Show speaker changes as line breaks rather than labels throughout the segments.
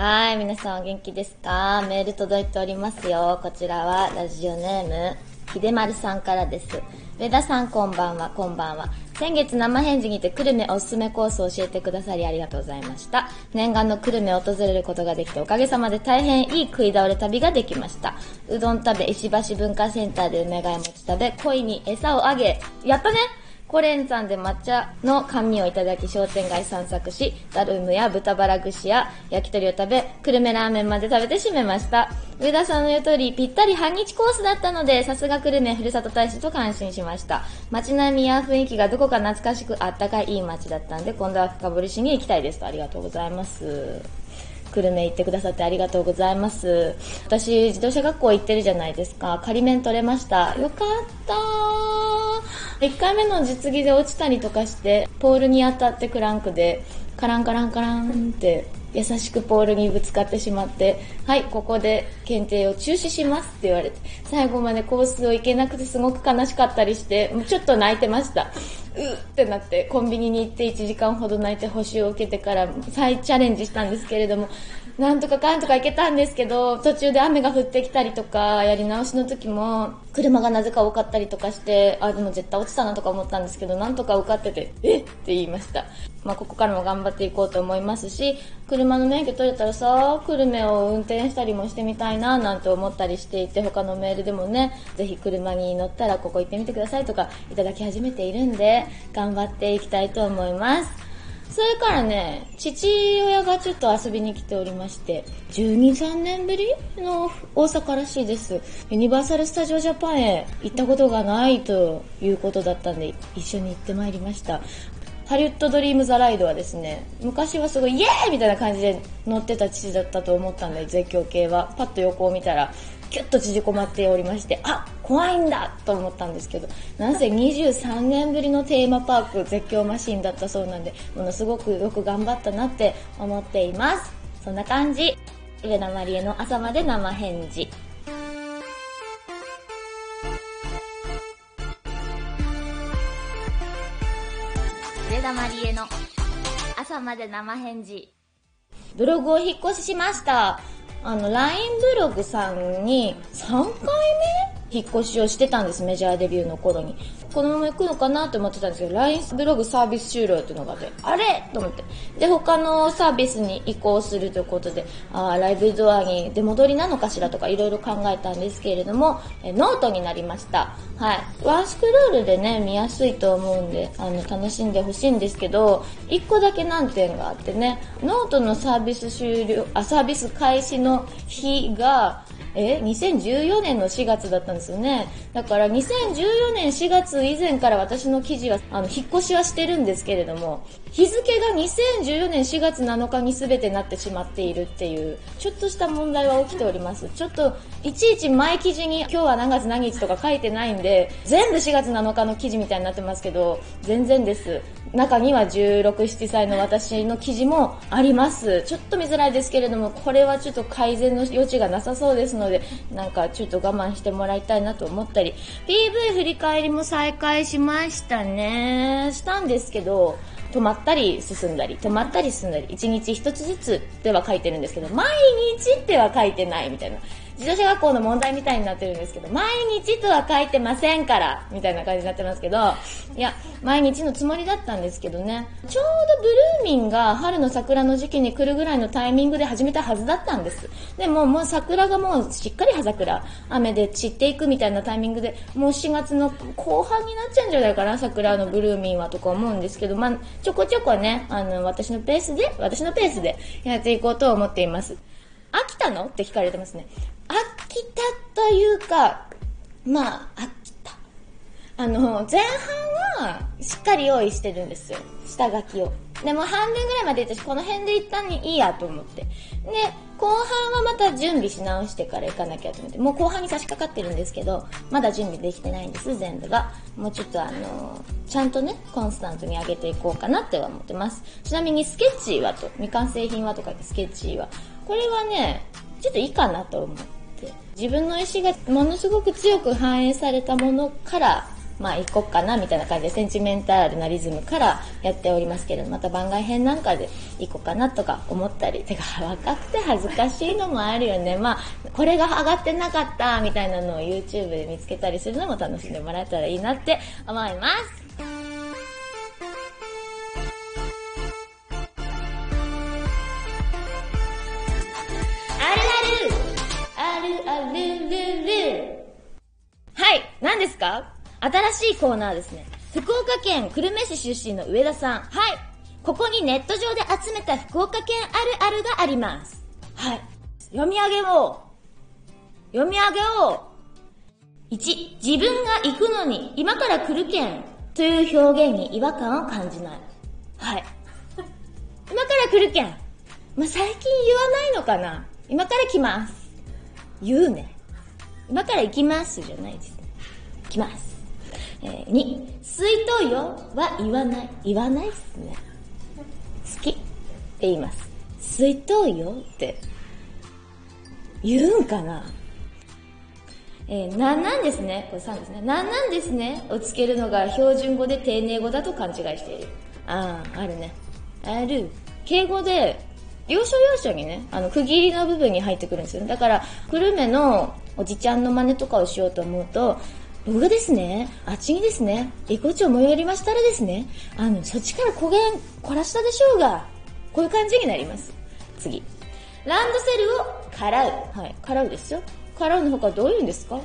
はい、皆さんお元気ですか？メール届いておりますよ。こちらはラジオネーム、ひでまるさんからです。上田さんこんばんは、こんばんは。先月生返事にて久留米おすすめコースを教えてくださりありがとうございました。念願の久留米を訪れることができておかげさまで大変いい食い倒れ旅ができました。うどん食べ、石橋文化センターで梅ヶ谷餅食べ、鯉に餌をあげ、やったねコレンさんで抹茶の甘味をいただき商店街散策し、ダルムや豚バラ串や焼き鳥を食べ、久留米ラーメンまで食べて締めました。上田さんの言う通り、ぴったり半日コースだったので、さすが久留米ふるさと大使と感心しました。街並みや雰囲気がどこか懐かしくあったかいいい街だったんで、今度は深掘りしに行きたいですと。ありがとうございます。久留米行ってくださってありがとうございます。私、自動車学校行ってるじゃないですか。仮面取れました。よかったー。1回目の実技で落ちたりとかして、ポールに当たってクランクで、カランカランカランって、優しくポールにぶつかってしまって、はい、ここで検定を中止しますって言われて、最後までコースを行けなくてすごく悲しかったりして、もうちょっと泣いてました。うーってなって、コンビニに行って1時間ほど泣いて補修を受けてから再チャレンジしたんですけれども、なんとかかんとか行けたんですけど、途中で雨が降ってきたりとか、やり直しの時も、車がなぜか多かったりとかして、あ、でも絶対落ちたなとか思ったんですけど、なんとか受かってて、えっ？て言いました。まあ、ここからも頑張っていこうと思いますし、車の免許取れたらさ、久留米を運転したりもしてみたいななんて思ったりしていて、他のメールでもね、ぜひ車に乗ったらここ行ってみてくださいとかいただき始めているんで、頑張っていきたいと思います。それからね、父親がちょっと遊びに来ておりまして、12、3年ぶりの大阪らしいです。ユニバーサル・スタジオ・ジャパンへ行ったことがないということだったんで、一緒に行ってまいりました。ハリウッド・ドリーム・ザ・ライドはですね、昔はすごいイエーイみたいな感じで乗ってた父だったと思ったんで、絶叫系は。パッと横を見たら、キュッと縮こまっておりまして、あ怖いんだと思ったんですけど、なんせ23年ぶりのテーマパーク絶叫マシンだったそうなんで、ものすごくよく頑張ったなって思っています。そんな感じ。上田まりえの朝まで生返事。上田まりえの朝まで生返事。ブログを引っ越ししました。あの、LINE ブログさんに3回目引っ越しをしてたんです、メジャーデビューの頃に。このまま行くのかなと思ってたんですけど、LINE ブログサービス終了っていうのがあって、あれ？と思って。で、他のサービスに移行するということで、あライブドアに出戻りなのかしらとかいろいろ考えたんですけれども、えノートになりました。はい。ワンスクロールでね、見やすいと思うんで、あの、楽しんでほしいんですけど、一個だけ難点があってね、ノートのサービス終了、あ、サービス開始の日が、え ?2014 年の4月だったんですよね。だから2014年4月以前から私の記事は、あの、引っ越しはしてるんですけれども、日付が2014年4月7日に全てなってしまっているっていう、ちょっとした問題は起きております。ちょっと、いちいち前記事に今日は何月何日とか書いてないんで、全部4月7日の記事みたいになってますけど、全然です。中には16、7歳の私の記事もあります。ちょっと見づらいですけれども、これはちょっと改善の余地がなさそうですので、なんかちょっと我慢してもらいたいなと思ったり、PV 振り返りも再開しましたね。したんですけど、止まったり進んだり、止まったり進んだり、一日一つずつでは書いてるんですけど、毎日っては書いてないみたいな。自動車学校の問題みたいになってるんですけど、毎日とは書いてませんから、みたいな感じになってますけど、いや、毎日のつもりだったんですけどね、ちょうどブルーミンが春の桜の時期に来るぐらいのタイミングで始めたはずだったんです。でももう桜がもうしっかり葉桜、雨で散っていくみたいなタイミングで、もう4月の後半になっちゃうんじゃないかな、桜のブルーミンはとか思うんですけど、まあ、ちょこちょこね、あの、私のペースで、私のペースでやっていこうと思っています。飽きたの？って聞かれてますね。飽きたというか、まあ、飽きた。あの、前半はしっかり用意してるんですよ。下書きを。でも半分ぐらいまで行ったし、この辺で一旦にいいやと思って。で、後半はまた準備し直してから行かなきゃと思って。もう後半に差し掛かってるんですけど、まだ準備できてないんです、全部が。もうちょっとあの、ちゃんとね、コンスタントに上げていこうかなっては思ってます。ちなみにスケッチーはと、未完成品はとかスケッチーは。これはね、ちょっといいかなと思って。自分の意思がものすごく強く反映されたものからまあ行こっかなみたいな感じでセンチメンタルなリズムからやっておりますけれどまた番外編なんかで行こうかなとか思ったりてか 若くて恥ずかしいのもあるよね。まあこれが上がってなかったみたいなのを YouTube で見つけたりするのも楽しんでもらえたらいいなって思います。何ですか？新しいコーナーですね。福岡県久留米市出身の上田さん。はい。ここにネット上で集めた福岡県あるあるがあります。はい。読み上げよう。読み上げよう。1、自分が行くのに今から来るけんという表現に違和感を感じない。はい。今から来るけん。まあ、最近言わないのかな今から来ます。言うね。今から行きますじゃないですね。来ます。えー、2、水筒よは言わない。言わないっすね。好きって言います。水筒よって言うんかなえー、なんなんですね。これ3ですね。なんなんですね。をつけるのが標準語で丁寧語だと勘違いしている。ああ、あるね。ある。敬語で要所要所にね、あの、区切りの部分に入ってくるんですよ。だから、久留米のおじちゃんの真似とかをしようと思うと、僕がですね、あっちにですね、遺骨を燃えりましたらですね、あの、そっちから焦げ凝らしたでしょうが、こういう感じになります。次。ランドセルを払う。はい、払うですよ。払うの他どういうんですか？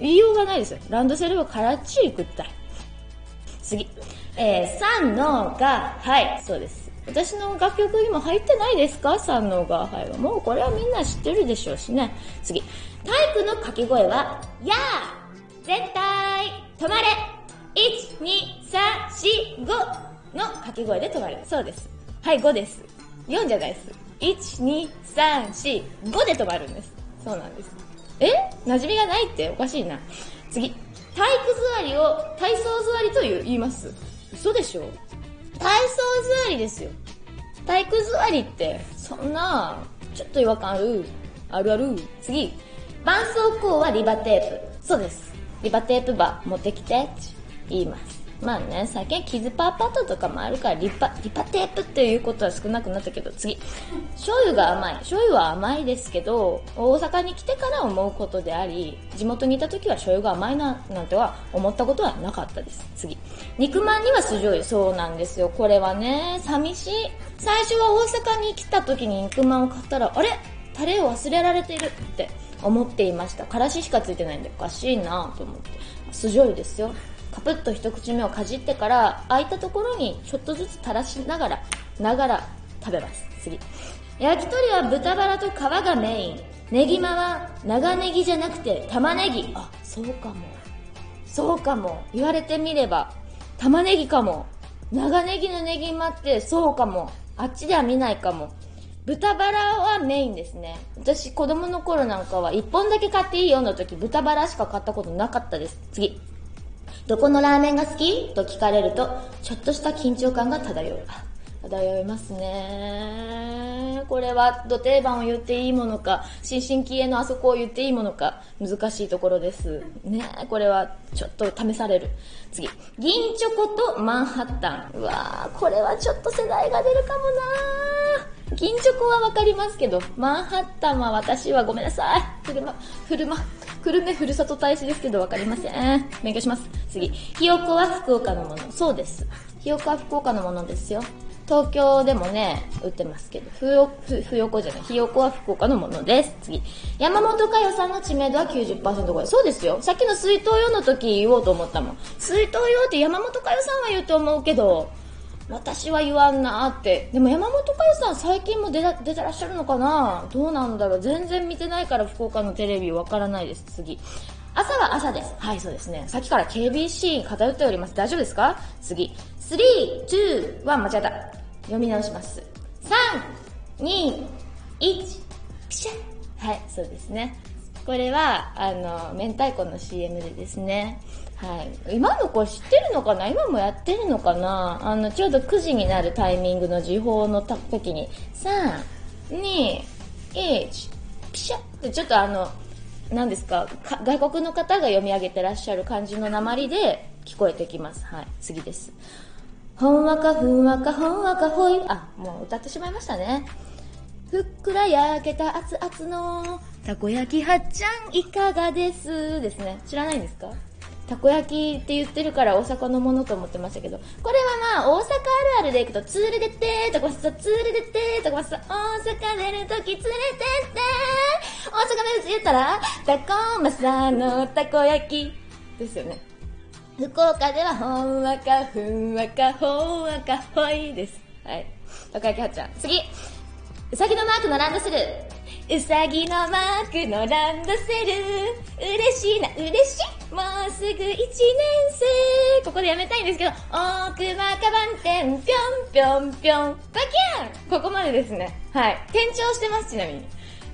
言いようがないですよ。ランドセルを払っちいくったい。次。えー、3のが、はい、そうです。私の楽曲にも入ってないですか？三能がはい。もうこれはみんな知ってるでしょうしね。次。体育の掛け声は、やー絶対止まれ !1、2、3、4、5の掛け声で止まる。そうです。はい、5です。4じゃないです。1、2、3、4、5で止まるんです。そうなんです。え？馴染みがないっておかしいな。次。体育座りを体操座りと言います。嘘でしょ？体操座りですよ。体育座りって、そんな、ちょっと違和感ある。あるある。次。絆創膏はリバテープ。そうです。リバテープバー持ってきてって言います。まあね、最近傷パーパッドとかもあるからリパ、リパテープっていうことは少なくなったけど、次。醤油が甘い。醤油は甘いですけど、大阪に来てから思うことであり、地元にいた時は醤油が甘いな、なんては思ったことはなかったです。次。肉まんには酢醤油。そうなんですよ。これはね、寂しい。最初は大阪に来た時に肉まんを買ったら、あれ？タレを忘れられているって思っていました。からししかついてないんでおかしいなと思って。酢醤油ですよ。カプッと一口目をかじってから空いたところにちょっとずつ垂らしながらながら食べます。次。焼き鳥は豚バラと皮がメイン。ネギマは長ネギじゃなくて玉ねぎあそうかも。そうかも。言われてみれば玉ねぎかも。長ネギのネギマってそうかも。あっちでは見ないかも。豚バラはメインですね。私子供の頃なんかは1本だけ買っていいよの時豚バラしか買ったことなかったです。次。どこのラーメンが好きと聞かれると、ちょっとした緊張感が漂う。漂いますね。これは、土定番を言っていいものか、新進気鋭のあそこを言っていいものか、難しいところです。ねこれは、ちょっと試される。次。銀チョコとマンハッタン。うわー、これはちょっと世代が出るかもな銀チョコはわかりますけど、マンハッタンは私はごめんなさい。車、車、久留米ふるさと大使ですけどわかりません。勉強します。次。ひよこは福岡のもの。そうです。ひよこは福岡のものですよ。東京でもね、売ってますけど、ふよ、ふ、ふよこじゃない、ひよこは福岡のものです。次。山本佳代さんの知名度は90%超え。そうですよ。さっきの水筒用の時言おうと思ったもん。水筒用って山本佳代さんは言うと思うけど、私は言わんなって。でも山本佳代さん最近も出出てらっしゃるのかな？どうなんだろう？全然見てないから福岡のテレビわからないです。次。朝は朝です。はい、そうですね。さっきから KBC 偏っております。大丈夫ですか？次。3、2、1、間違えた。読み直します。3、2、1、ピシャはい、そうですね。これは、あの、明太子の CM でですね、はい。今の子知ってるのかな？今もやってるのかな？あの、ちょうど9時になるタイミングの時報の時に、3、2、1、ピシャってちょっとあの、何ですか？外国の方が読み上げてらっしゃる感じの鉛で、聞こえてきます。はい。次です。ほんわかふんわかほんわかほい。あ、もう歌ってしまいましたね。ふっくら焼けた熱々のたこ焼きはっちゃんいかがです？ですね。知らないんですか？たこ焼きって言ってるから大阪のものと思ってましたけど、これはまあ大阪あるあるでいくと、ツールでてーとかさ、ツールでてーとかさ、大阪出るとき連れてって大阪名物言ったら、たこまさのたこ焼きですよね。福岡ではほんわかふんわかほんわかほいです。はい。たこ焼きはっちゃん。次うさぎのマークのランドセル。うさぎのマークのランドセル。嬉しいな、嬉しい。もうすぐ一年生。ここでやめたいんですけど、大熊カバン店、ぴょんぴょんぴょん、バキャンここまでですね。はい。転調してます、ちなみに。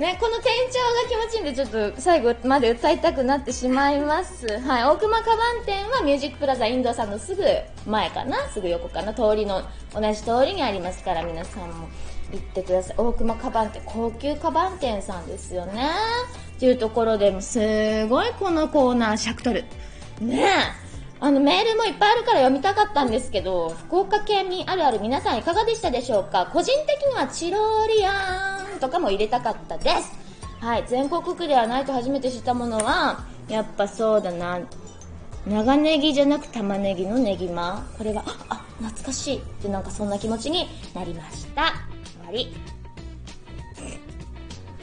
ね、この転調が気持ちいいんで、ちょっと最後まで歌いたくなってしまいます。はい。大熊カバン店はミュージックプラザインドさんのすぐ前かなすぐ横かな通りの、同じ通りにありますから、皆さんも行ってください。大熊カバン店、高級カバン店さんですよね。っていうところでも、すごいこのコーナー尺取る。ねえ。あの、メールもいっぱいあるから読みたかったんですけど、福岡県民あるある皆さんいかがでしたでしょうか？個人的にはチロリアンとかも入れたかったです。はい、全国区ではないと初めて知ったものは、やっぱそうだな、長ネギじゃなく玉ねぎのネギマこれが、あ、あ懐かしいってなんかそんな気持ちになりました。終わり。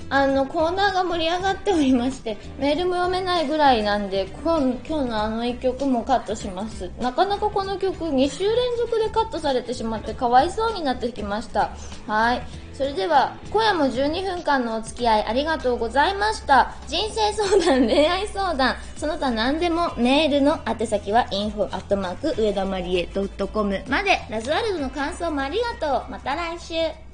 あの、コーナーが盛り上がっておりまして、メールも読めないぐらいなんで、今日のあの一曲もカットします。なかなかこの曲2週連続でカットされてしまってかわいそうになってきました。はい。それでは、今夜も12分間のお付き合いありがとうございました。人生相談、恋愛相談、その他何でもメールの宛先は info@ 上田まりえ .com まで、ラズワルドの感想もありがとう。また来週。